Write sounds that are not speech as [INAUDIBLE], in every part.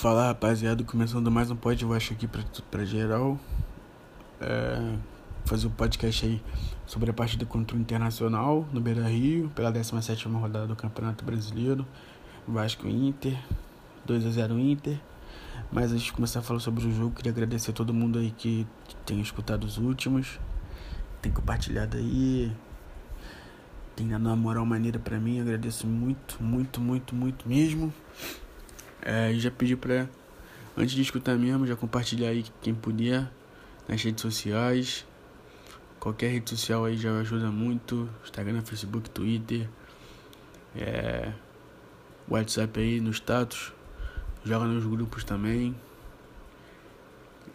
Fala rapaziada, começando mais um podcast aqui pra, pra geral. É, fazer um podcast aí sobre a partida contra o Internacional no Beira Rio, pela 17 rodada do Campeonato Brasileiro. Vasco Inter, 2x0 Inter. Mas antes de começar a falar sobre o jogo, queria agradecer a todo mundo aí que tem escutado os últimos, tem compartilhado aí, tem dado uma moral maneira pra mim. Agradeço muito, muito, muito, muito mesmo. É, já pedi pra, antes de escutar mesmo, já compartilhar aí quem puder nas redes sociais. Qualquer rede social aí já ajuda muito. Instagram, Facebook, Twitter. É, WhatsApp aí no status. Joga nos grupos também.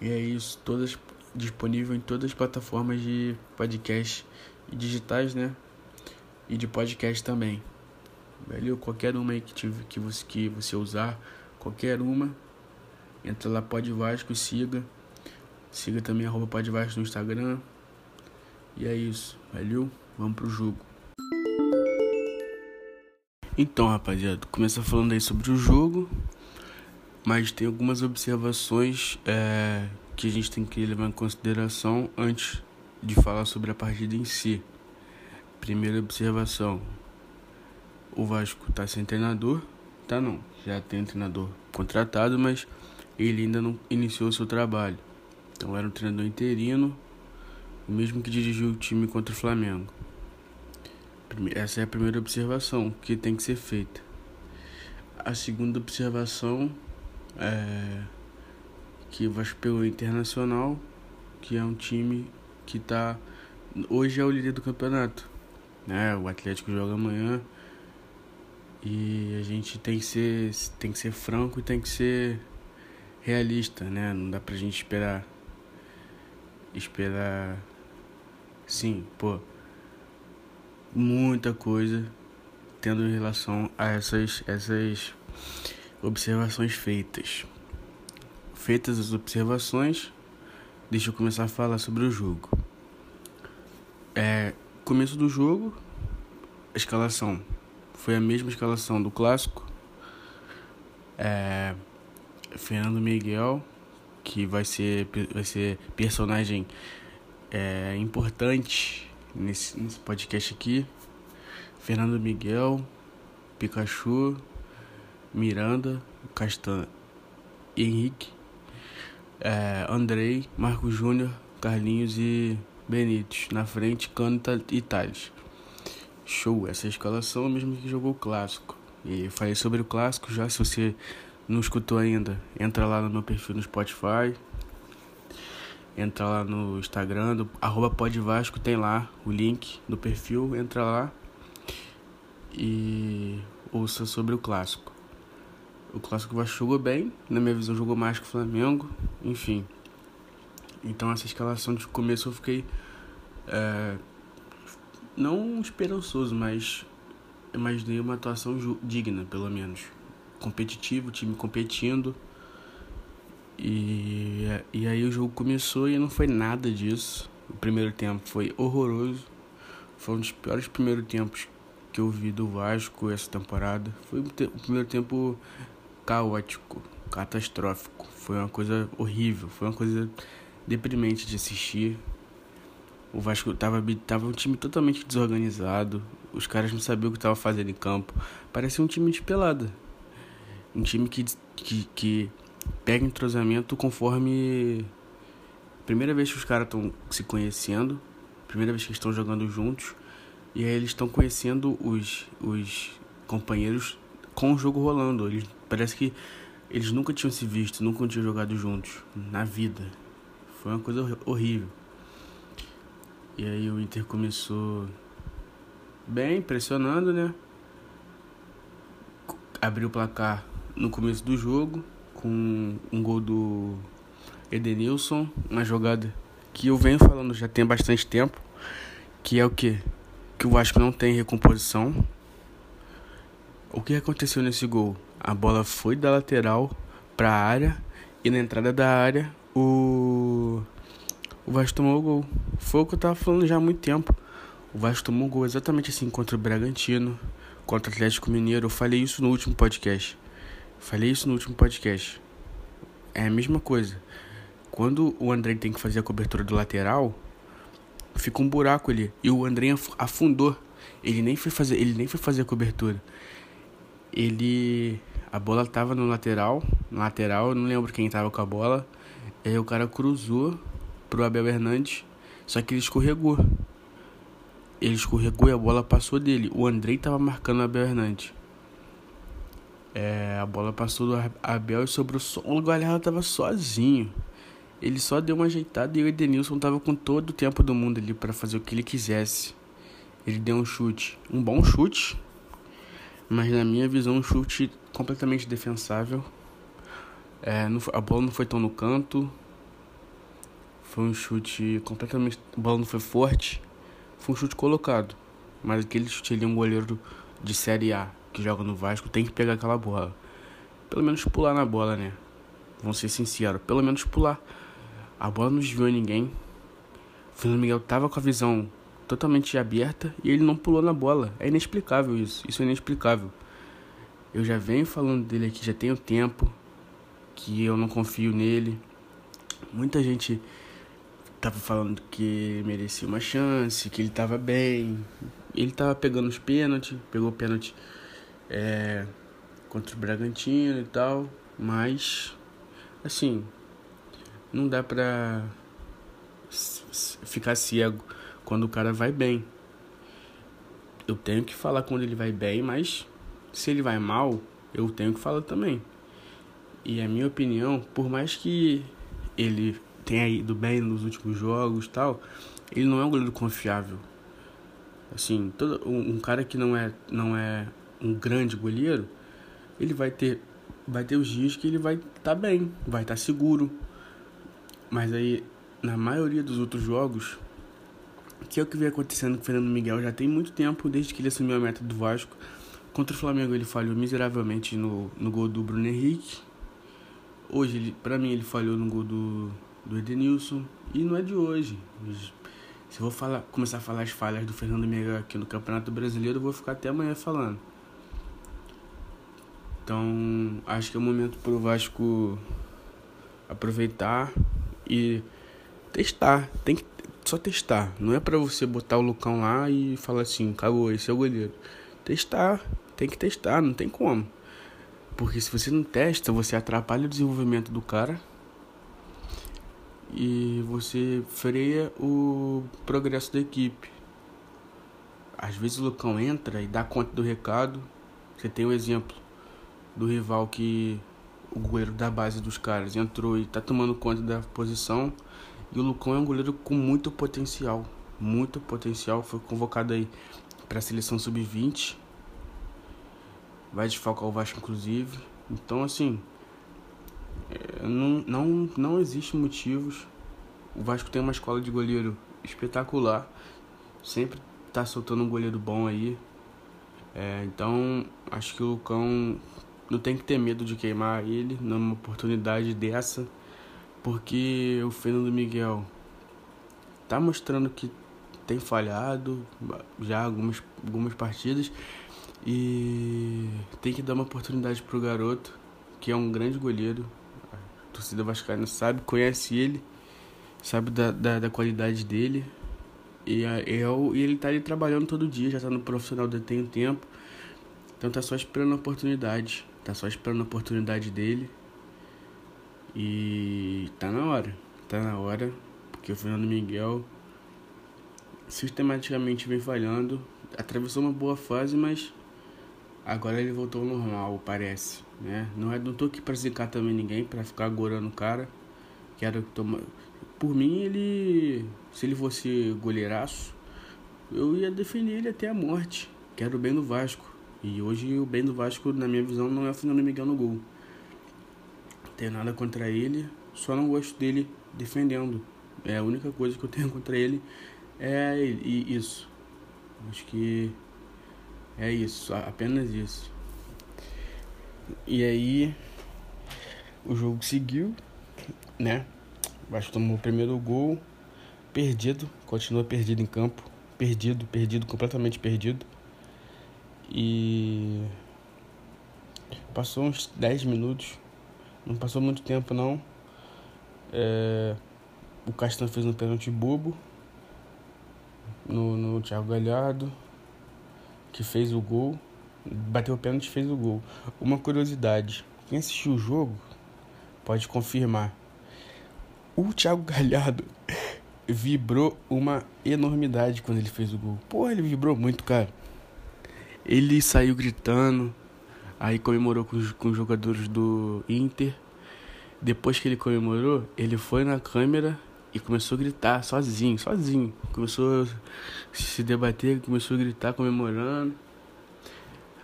E é isso, todas disponível em todas as plataformas de podcast digitais, né? E de podcast também. Valeu? Qualquer uma aí que, tive, que, você, que você usar, qualquer uma, entra lá Pode Vasco e siga. Siga também arroba Pode Vasco no Instagram. E é isso, valeu? Vamos pro jogo. Então, rapaziada, começa falando aí sobre o jogo, mas tem algumas observações é, que a gente tem que levar em consideração antes de falar sobre a partida em si. Primeira observação: o Vasco tá sem treinador. Tá não, já tem um treinador contratado, mas ele ainda não iniciou seu trabalho. Então era um treinador interino, o mesmo que dirigiu o time contra o Flamengo. Essa é a primeira observação que tem que ser feita. A segunda observação é que o Vasco pegou o Internacional, que é um time que tá hoje é o líder do campeonato. Né? O Atlético joga amanhã e a gente tem que ser, tem que ser franco e tem que ser realista, né? Não dá pra gente esperar. Esperar. Sim, pô. Muita coisa tendo em relação a essas, essas observações feitas. Feitas as observações, deixa eu começar a falar sobre o jogo. É, começo do jogo, escalação foi a mesma escalação do clássico. É, Fernando Miguel, que vai ser, vai ser personagem é, importante nesse, nesse podcast aqui. Fernando Miguel, Pikachu, Miranda, Castan, Henrique, é, Andrei, Marco Júnior, Carlinhos e Benítez. Na frente, Cano e Thales. Show, essa é a escalação mesmo que jogou o clássico. E falei sobre o clássico já, se você não escutou ainda, entra lá no meu perfil no Spotify. Entra lá no Instagram, do, arroba podvasco, tem lá o link do perfil, entra lá e ouça sobre o clássico. O clássico Vasco jogou bem, na minha visão jogou mais que o Flamengo, enfim. Então essa escalação de começo eu fiquei é, não esperançoso, mas imaginei uma atuação digna, pelo menos. Competitivo, time competindo. E, e aí o jogo começou e não foi nada disso. O primeiro tempo foi horroroso. Foi um dos piores primeiros tempos que eu vi do Vasco essa temporada. Foi o primeiro tempo caótico, catastrófico. Foi uma coisa horrível, foi uma coisa deprimente de assistir. O Vasco tava, tava um time totalmente desorganizado. Os caras não sabiam o que estavam fazendo em campo. Parecia um time de pelada. Um time que, que, que pega entrosamento conforme. Primeira vez que os caras estão se conhecendo. Primeira vez que estão jogando juntos. E aí eles estão conhecendo os, os companheiros com o jogo rolando. Eles, parece que eles nunca tinham se visto, nunca tinham jogado juntos na vida. Foi uma coisa horrível. E aí o Inter começou bem, pressionando, né? Abriu o placar no começo do jogo com um gol do Edenilson, uma jogada que eu venho falando já tem bastante tempo, que é o que? Que o Vasco não tem recomposição. O que aconteceu nesse gol? A bola foi da lateral para a área e na entrada da área o o Vasco tomou o gol. Foi o que eu tava falando já há muito tempo. O Vasco tomou o gol exatamente assim contra o Bragantino, contra o Atlético Mineiro. Eu falei isso no último podcast. Falei isso no último podcast. é a mesma coisa. Quando o André tem que fazer a cobertura do lateral, fica um buraco ali. E o André afundou. Ele nem foi fazer, ele nem foi fazer a cobertura. Ele a bola tava no lateral, no lateral, não lembro quem tava com a bola. Aí o cara cruzou pro Abel Hernandes, só que ele escorregou. Ele escorregou e a bola passou dele. O Andrei tava marcando o Abel Hernandes. É, a bola passou do Abel e sobrou só. O Galhardo tava sozinho. Ele só deu uma ajeitada e o Edenilson tava com todo o tempo do mundo ali para fazer o que ele quisesse. Ele deu um chute, um bom chute, mas na minha visão um chute completamente defensável. É, não, a bola não foi tão no canto. Foi um chute completamente. A bola não foi forte. Foi um chute colocado. Mas aquele chute ali, um goleiro de Série A que joga no Vasco tem que pegar aquela bola. Pelo menos pular na bola, né? Vamos ser sinceros. Pelo menos pular. A bola não desviou ninguém. O Fernando Miguel tava com a visão totalmente aberta e ele não pulou na bola. É inexplicável isso. Isso é inexplicável. Eu já venho falando dele aqui já tenho tempo que eu não confio nele. Muita gente tava falando que merecia uma chance, que ele tava bem. Ele tava pegando os pênaltis, pegou o pênalti é, contra o Bragantino e tal, mas assim, não dá pra ficar cego quando o cara vai bem. Eu tenho que falar quando ele vai bem, mas se ele vai mal, eu tenho que falar também. E a minha opinião, por mais que ele tenha ido bem nos últimos jogos tal, ele não é um goleiro confiável. Assim, todo, um, um cara que não é, não é um grande goleiro, ele vai ter vai ter os dias que ele vai estar tá bem, vai estar tá seguro. Mas aí, na maioria dos outros jogos, que é o que vem acontecendo com o Fernando Miguel já tem muito tempo, desde que ele assumiu a meta do Vasco. Contra o Flamengo ele falhou miseravelmente no, no gol do Bruno Henrique. Hoje, ele, pra mim, ele falhou no gol do, do Edenilson. E não é de hoje. Se eu vou falar, começar a falar as falhas do Fernando Miguel aqui no Campeonato Brasileiro, eu vou ficar até amanhã falando. Então, acho que é o momento pro Vasco aproveitar e testar. Tem que só testar. Não é para você botar o Lucão lá e falar assim, acabou, esse é o goleiro. Testar, tem que testar, não tem como. Porque se você não testa, você atrapalha o desenvolvimento do cara e você freia o progresso da equipe. Às vezes o Lucão entra e dá conta do recado. Você tem um exemplo do rival que o goleiro da base dos caras entrou e tá tomando conta da posição. E o Lucão é um goleiro com muito potencial, muito potencial. Foi convocado aí para a seleção sub-20. Vai desfalcar o Vasco inclusive. Então assim, não, não, não existe motivos. O Vasco tem uma escola de goleiro espetacular. Sempre tá soltando um goleiro bom aí. É, então acho que o Lucão não tem que ter medo de queimar ele numa oportunidade dessa, porque o Fernando Miguel tá mostrando que tem falhado já algumas, algumas partidas e tem que dar uma oportunidade pro garoto, que é um grande goleiro. Torcida vascaína sabe, conhece ele, sabe da, da, da qualidade dele. E, eu, e ele tá ali trabalhando todo dia, já tá no profissional tem um tempo. Então tá só esperando a oportunidade. Tá só esperando a oportunidade dele. E tá na hora. Tá na hora. Porque o Fernando Miguel sistematicamente vem falhando. Atravessou uma boa fase, mas agora ele voltou ao normal, parece. Né? Não, é, não tô aqui pra zicar também ninguém, pra ficar agorando o cara. Quero tomar. Por mim, ele. Se ele fosse goleiraço, eu ia defender ele até a morte. Quero bem no Vasco. E hoje o bem do Vasco, na minha visão, não é o Fernando Miguel no gol. Tenho nada contra ele, só não gosto dele defendendo. É a única coisa que eu tenho [LAUGHS] contra ele é isso. Acho que é isso, apenas isso. E aí o jogo seguiu, né? O tomou o primeiro gol, perdido, continua perdido em campo, perdido, perdido, completamente perdido. E passou uns 10 minutos, não passou muito tempo não. É, o Castan fez um pênalti bobo no, no Thiago Galhardo, que fez o gol. Bateu o pênalti e fez o gol. Uma curiosidade: quem assistiu o jogo pode confirmar. O Thiago Galhardo [LAUGHS] vibrou uma enormidade quando ele fez o gol. Porra, ele vibrou muito, cara. Ele saiu gritando, aí comemorou com os, com os jogadores do Inter. Depois que ele comemorou, ele foi na câmera e começou a gritar sozinho, sozinho. Começou a se debater, começou a gritar comemorando.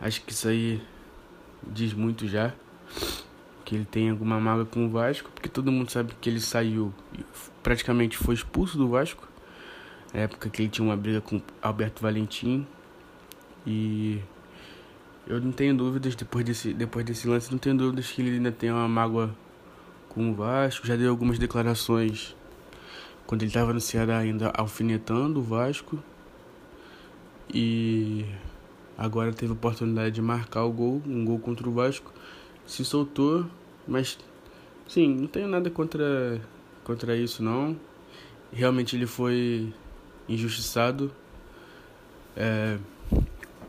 Acho que isso aí diz muito já. Que ele tem alguma mágoa com o Vasco, porque todo mundo sabe que ele saiu praticamente foi expulso do Vasco. Na época que ele tinha uma briga com Alberto Valentim. E eu não tenho dúvidas, depois desse, depois desse lance, não tenho dúvidas que ele ainda tem uma mágoa com o Vasco. Já deu algumas declarações quando ele estava no Ceará ainda alfinetando o Vasco. E agora teve a oportunidade de marcar o gol, um gol contra o Vasco. Se soltou, mas sim, não tenho nada contra, contra isso não. Realmente ele foi injustiçado é,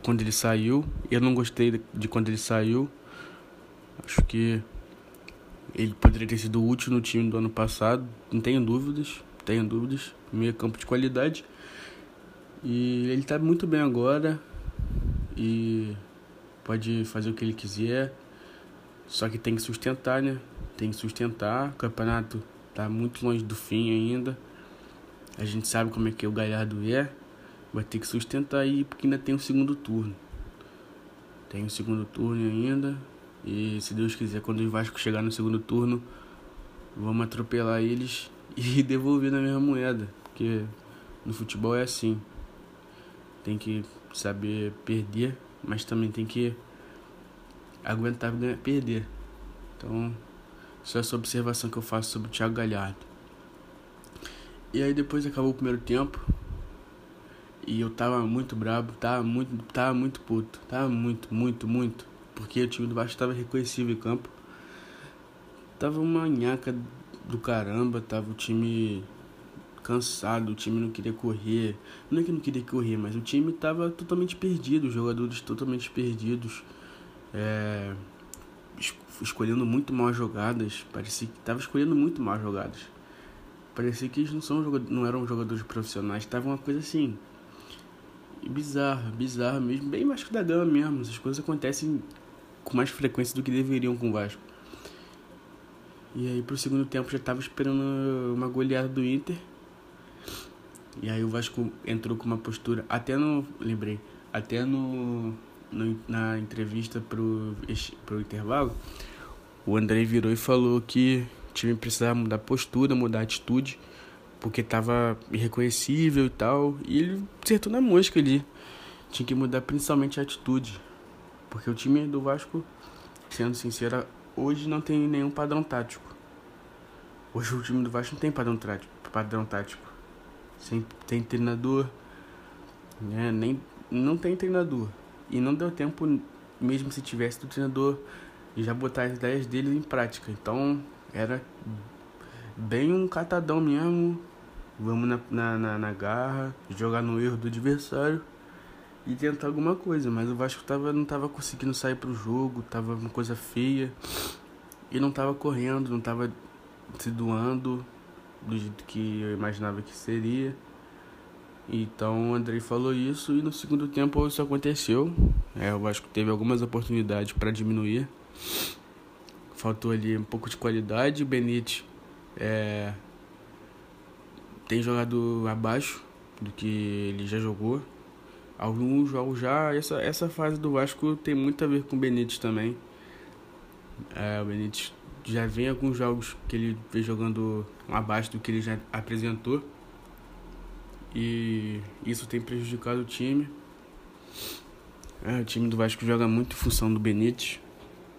quando ele saiu. Eu não gostei de, quando ele saiu. Acho que ele poderia ter sido útil no time do ano passado, não tenho dúvidas tenho dúvidas. Meio campo de qualidade. E ele tá muito bem agora. E pode fazer o que ele quiser. Só que tem que sustentar, né? Tem que sustentar. O campeonato tá muito longe do fim ainda. A gente sabe como é que o Galhardo é. Vai ter que sustentar aí porque ainda tem um segundo turno. Tem um segundo turno ainda. E se Deus quiser, quando o Vasco chegar no segundo turno, vamos atropelar eles e [LAUGHS] devolver na mesma moeda, porque no futebol é assim. Tem que saber perder, mas também tem que aguentar perder. Então, só essa observação que eu faço sobre o Thiago Galhardo. E aí depois acabou o primeiro tempo. E eu tava muito brabo, tava muito, tava muito puto, tava muito, muito, muito. Porque o time do Baixo tava reconhecível em campo. Tava uma nhaca do caramba, tava o time cansado, o time não queria correr. Não é que não queria correr, mas o time tava totalmente perdido, os jogadores totalmente perdidos. É, escolhendo muito mal jogadas. Parecia que tava escolhendo muito mal jogadas. Parecia que eles não, são, não eram jogadores profissionais, tava uma coisa assim. Bizarra, bizarra mesmo, bem mais que da gama mesmo. Essas coisas acontecem com mais frequência do que deveriam com o Vasco. E aí pro segundo tempo já tava esperando uma goleada do Inter. E aí o Vasco entrou com uma postura, até no, lembrei, até no, no na entrevista pro, pro intervalo, o André virou e falou que o time precisava mudar postura, mudar atitude, porque tava irreconhecível e tal. E ele acertou na mosca ali. Tinha que mudar principalmente a atitude. Porque o time do Vasco, sendo sincero, hoje não tem nenhum padrão tático. Hoje o time do Vasco não tem padrão tático. Padrão tático. Sem, tem treinador. Né? Nem, não tem treinador. E não deu tempo, mesmo se tivesse do treinador, já botar as ideias dele em prática. Então era bem um catadão mesmo. Vamos na, na, na, na garra, jogar no erro do adversário e tentar alguma coisa, mas o Vasco tava, não tava conseguindo sair pro jogo, tava uma coisa feia e não tava correndo, não tava se doando do jeito que eu imaginava que seria. Então o Andrei falou isso e no segundo tempo isso aconteceu. É, o Vasco teve algumas oportunidades para diminuir. Faltou ali um pouco de qualidade. O Benítez é, tem jogado abaixo do que ele já jogou alguns jogos já. Essa, essa fase do Vasco tem muito a ver com o Benítez também. É, o Benítez já vem alguns jogos que ele vem jogando abaixo do que ele já apresentou. E isso tem prejudicado o time. É, o time do Vasco joga muito em função do Benítez.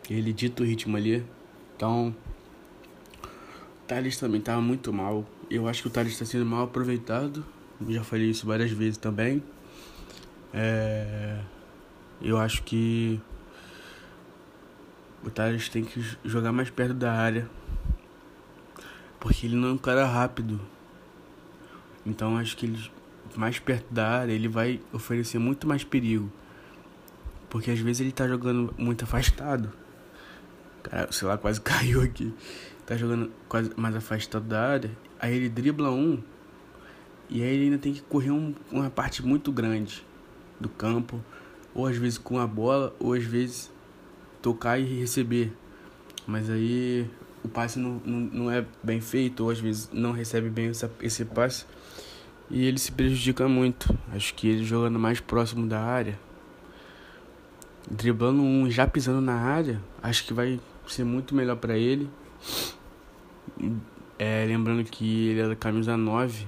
Ele dita o ritmo ali. Então, o Thales também estava muito mal. Eu acho que o Thales está sendo mal aproveitado. Já falei isso várias vezes também. É, eu acho que o Thales tem que jogar mais perto da área. Porque ele não é um cara rápido. Então acho que ele mais perto da área ele vai oferecer muito mais perigo. Porque às vezes ele tá jogando muito afastado. Cara, sei lá, quase [LAUGHS] caiu aqui. Tá jogando quase mais afastado da área. Aí ele dribla um. E aí ele ainda tem que correr um, uma parte muito grande do campo. Ou às vezes com a bola, ou às vezes tocar e receber. Mas aí o passe não, não, não é bem feito, ou às vezes não recebe bem essa, esse passe. E ele se prejudica muito. Acho que ele jogando mais próximo da área, driblando um já pisando na área, acho que vai ser muito melhor para ele. É, lembrando que ele é da camisa 9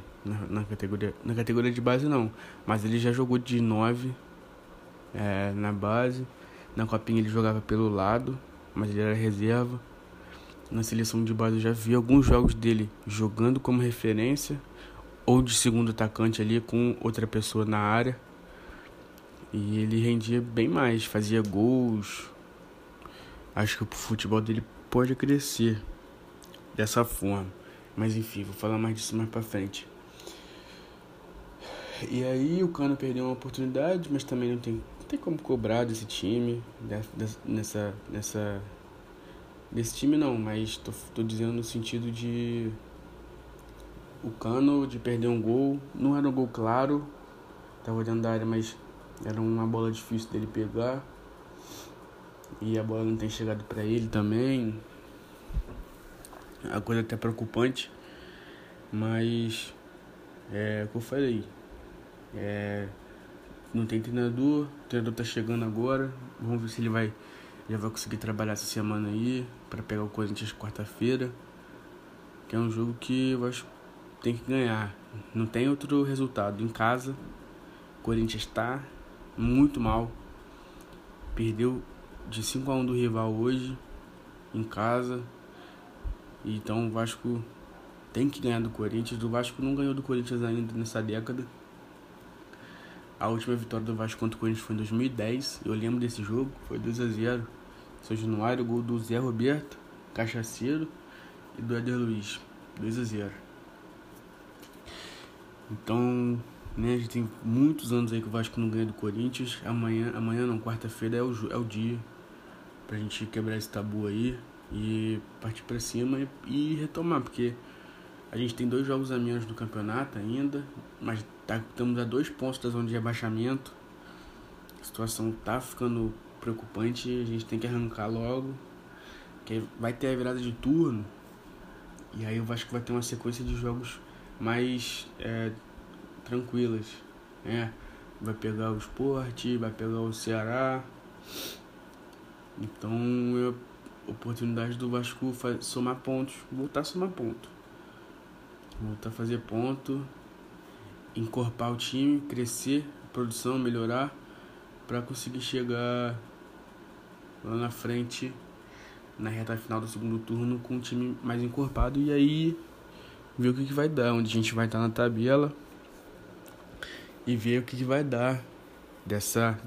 na, categoria. Na categoria de base não. Mas ele já jogou de 9 é, na base. Na copinha ele jogava pelo lado, mas ele era reserva. Na seleção de base eu já vi alguns jogos dele jogando como referência ou de segundo atacante ali com outra pessoa na área. E ele rendia bem mais, fazia gols. Acho que o futebol dele pode crescer dessa forma. Mas enfim, vou falar mais disso mais pra frente. E aí o Cano perdeu uma oportunidade, mas também não tem, não tem como cobrar desse time, nessa, nessa, desse time não, mas tô, tô dizendo no sentido de o Cano de perder um gol, não era um gol claro, tava dentro da área, mas era uma bola difícil dele pegar. E a bola não tem chegado para ele também. A coisa até preocupante. Mas é o que eu falei. É, não tem treinador, o treinador tá chegando agora. Vamos ver se ele vai já vai conseguir trabalhar essa semana aí para pegar o Corinthians quarta-feira. Que é um jogo que eu acho que tem que ganhar. Não tem outro resultado. Em casa, o Corinthians está muito mal. Perdeu de 5 a 1 do rival hoje em casa. Então o Vasco tem que ganhar do Corinthians. O Vasco não ganhou do Corinthians ainda nessa década. A última vitória do Vasco contra o Corinthians foi em 2010. Eu lembro desse jogo, foi 2 a 0 São Januário, gol do Zé Roberto, Cachaceiro e do Eder Luiz. 2 a 0 Então, né, a gente tem muitos anos aí que o Vasco não ganha do Corinthians. Amanhã, amanhã não, quarta-feira é o, é o dia pra gente quebrar esse tabu aí e partir pra cima e, e retomar, porque a gente tem dois jogos a menos do campeonato ainda, mas tá, estamos a dois pontos da zona de rebaixamento. A situação tá ficando preocupante, a gente tem que arrancar logo. Que vai ter a virada de turno. E aí acho que vai ter uma sequência de jogos mais é, tranquilas. Né? Vai pegar o esporte, vai pegar o Ceará. Então é a oportunidade do Vasco somar pontos, voltar a somar ponto. Voltar a fazer ponto, encorpar o time, crescer, produção, melhorar, para conseguir chegar lá na frente, na reta final do segundo turno, com um time mais encorpado e aí ver o que, que vai dar, onde a gente vai estar na tabela e ver o que, que vai dar dessa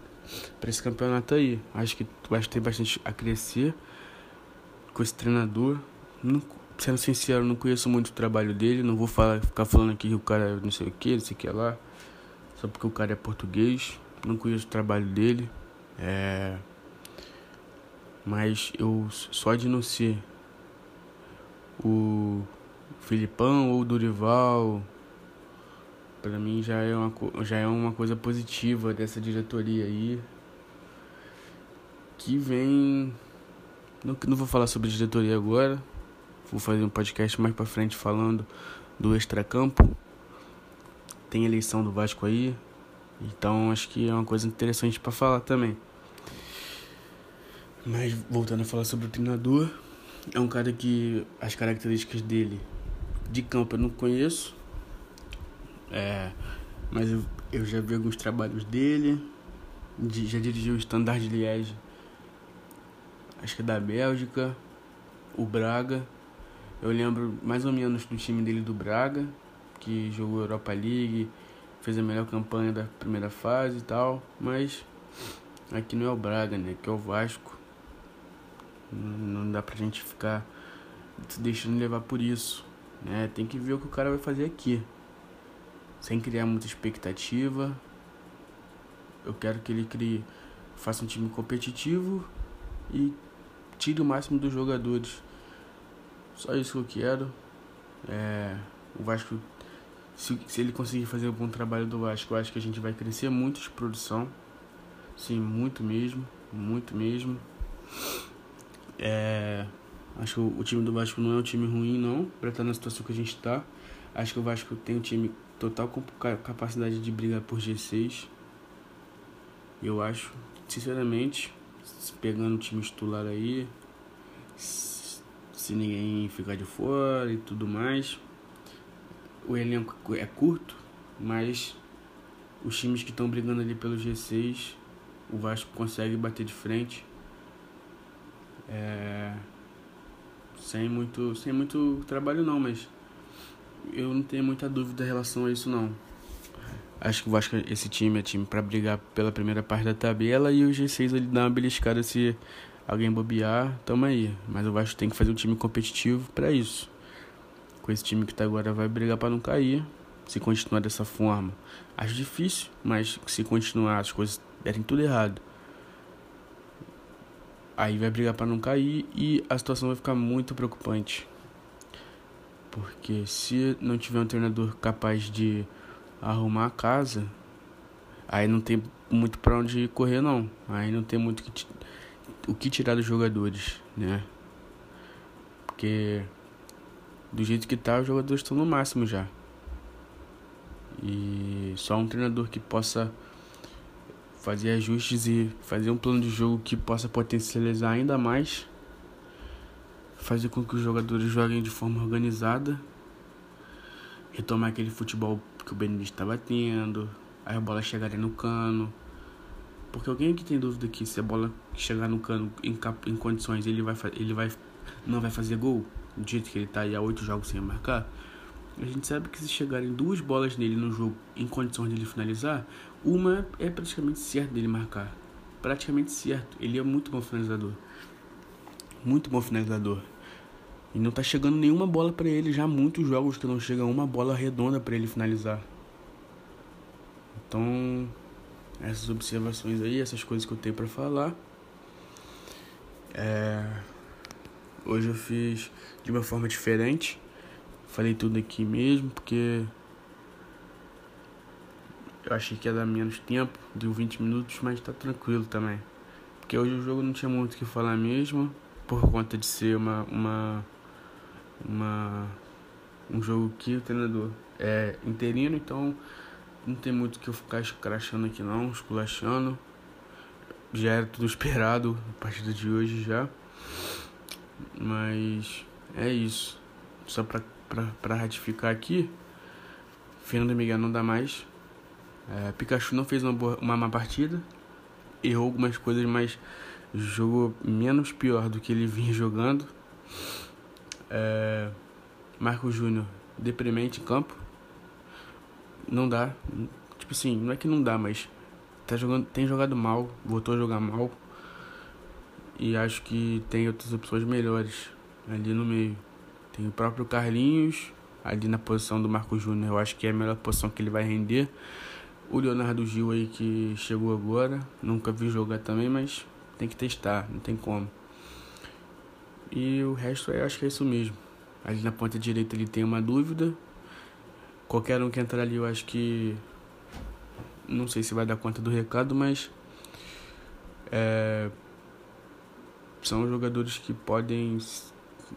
para esse campeonato aí. Acho que vai ter bastante a crescer com esse treinador. Não, sendo sincero, não conheço muito o trabalho dele. Não vou falar, ficar falando aqui que o cara não sei o que, não sei o que lá. Só porque o cara é português. Não conheço o trabalho dele. É... Mas eu só de não ser o Filipão ou o Dorival, para mim já é, uma, já é uma coisa positiva dessa diretoria aí. Que vem. Não, não vou falar sobre diretoria agora, Vou fazer um podcast mais pra frente falando do extracampo. Tem eleição do Vasco aí. Então acho que é uma coisa interessante para falar também. Mas voltando a falar sobre o treinador, é um cara que as características dele de campo eu não conheço. É, mas eu, eu já vi alguns trabalhos dele. De, já dirigiu o Standard Liège, acho que é da Bélgica, o Braga. Eu lembro mais ou menos do time dele do Braga, que jogou Europa League, fez a melhor campanha da primeira fase e tal, mas aqui não é o Braga, né? Aqui é o Vasco. Não dá pra gente ficar se deixando levar por isso. Né? Tem que ver o que o cara vai fazer aqui. Sem criar muita expectativa. Eu quero que ele crie, faça um time competitivo e tire o máximo dos jogadores. Só isso que eu quero. É, o Vasco, se, se ele conseguir fazer um bom trabalho do Vasco, eu acho que a gente vai crescer muito de produção. Sim, muito mesmo. Muito mesmo. É, acho que o, o time do Vasco não é um time ruim, não, pra estar na situação que a gente tá. Acho que o Vasco tem um time total com capacidade de brigar por G6. Eu acho, sinceramente, pegando o time titular aí, se ninguém ficar de fora e tudo mais. O elenco é curto, mas os times que estão brigando ali pelo G6, o Vasco consegue bater de frente. É, sem muito, sem muito trabalho não, mas eu não tenho muita dúvida em relação a isso não. Acho que o Vasco, esse time é time para brigar pela primeira parte da tabela e o G6 ele dá uma beliscada se alguém bobear, tamo aí. Mas o Vasco tem que fazer um time competitivo para isso. Com esse time que tá agora vai brigar para não cair. Se continuar dessa forma, acho difícil, mas se continuar as coisas derem tudo errado, aí vai brigar para não cair e a situação vai ficar muito preocupante. Porque se não tiver um treinador capaz de arrumar a casa, aí não tem muito para onde correr não. Aí não tem muito que o que tirar dos jogadores, né? Porque do jeito que tá, os jogadores estão no máximo já. E só um treinador que possa fazer ajustes e fazer um plano de jogo que possa potencializar ainda mais, fazer com que os jogadores joguem de forma organizada, retomar aquele futebol que o Benítez estava tendo, as bolas chegarem no cano. Porque alguém que tem dúvida que se a bola chegar no cano em, em condições ele vai, ele vai não vai fazer gol, do jeito que ele está aí há oito jogos sem marcar, a gente sabe que se chegarem duas bolas nele no jogo em condições de ele finalizar, uma é praticamente certo dele marcar. Praticamente certo. Ele é muito bom finalizador. Muito bom finalizador. E não tá chegando nenhuma bola para ele. Já há muitos jogos que não chega uma bola redonda para ele finalizar. Então, essas observações aí, essas coisas que eu tenho para falar. É... Hoje eu fiz de uma forma diferente. Falei tudo aqui mesmo, porque eu achei que ia dar menos tempo, deu 20 minutos, mas tá tranquilo também. Porque hoje o jogo não tinha muito o que falar mesmo, por conta de ser uma, uma uma um jogo que o treinador é interino, então não tem muito o que eu ficar escrachando aqui não, esculachando. Já era tudo [LAUGHS] esperado a partir de hoje já. Mas é isso. Só pra, pra, pra ratificar aqui, Fernando Miguel não dá mais. É, Pikachu não fez uma, boa, uma má partida. Errou algumas coisas, mas jogou menos pior do que ele vinha jogando. É, Marco Júnior, deprimente em campo. Não dá. Tipo assim, não é que não dá, mas tá jogando, tem jogado mal, voltou a jogar mal. E acho que tem outras opções melhores ali no meio. Tem o próprio Carlinhos ali na posição do Marco Júnior. Eu acho que é a melhor posição que ele vai render. O Leonardo Gil aí que chegou agora. Nunca vi jogar também, mas tem que testar, não tem como. E o resto eu acho que é isso mesmo. Ali na ponta direita ele tem uma dúvida. Qualquer um que entrar ali eu acho que. Não sei se vai dar conta do recado, mas. É, são jogadores que podem,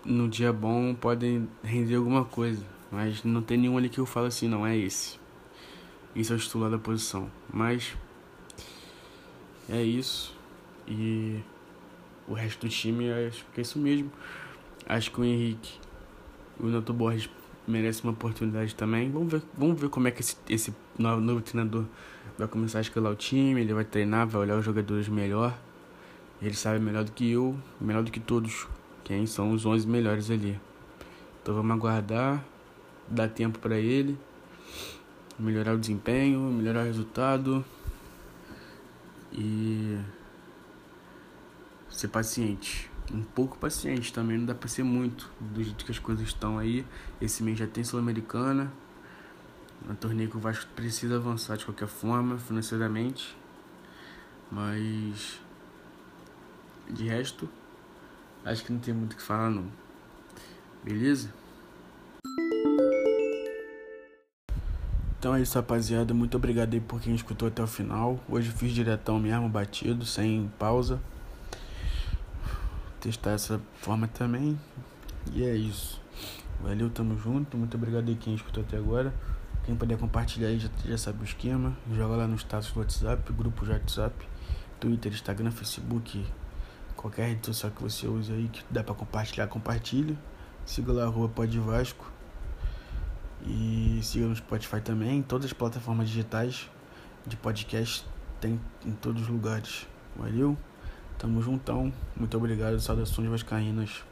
no dia bom, podem render alguma coisa. Mas não tem nenhum ali que eu falo assim, não é esse. Esse é o titular da posição. Mas. É isso. E o resto do time, acho que é isso mesmo. Acho que o Henrique, o Neto Borges merece uma oportunidade também. Vamos ver, vamos ver como é que esse, esse novo, novo treinador vai começar a escalar o time, ele vai treinar, vai olhar os jogadores melhor. Ele sabe melhor do que eu, melhor do que todos, quem são os 11 melhores ali. Então vamos aguardar, dar tempo para ele, melhorar o desempenho, melhorar o resultado. E ser paciente. um pouco paciente também, não dá pra ser muito do jeito que as coisas estão aí. Esse mês já tem Sul-Americana, um torneio que o Vasco precisa avançar de qualquer forma, financeiramente. Mas de resto, acho que não tem muito o que falar não. Beleza? Então é isso, rapaziada. Muito obrigado aí por quem escutou até o final. Hoje fiz diretão mesmo, batido, sem pausa. Testar essa forma também. E é isso. Valeu, tamo junto. Muito obrigado aí quem escutou até agora. Quem puder compartilhar aí já, já sabe o esquema. Joga lá no status do WhatsApp, grupo de WhatsApp, Twitter, Instagram, Facebook, qualquer rede social que você use aí que dá para compartilhar, compartilha. Siga lá arroba Pod Vasco. E siga no Spotify também, todas as plataformas digitais de podcast, tem em todos os lugares. Valeu? Tamo juntão. Muito obrigado. Saudações vascaínas.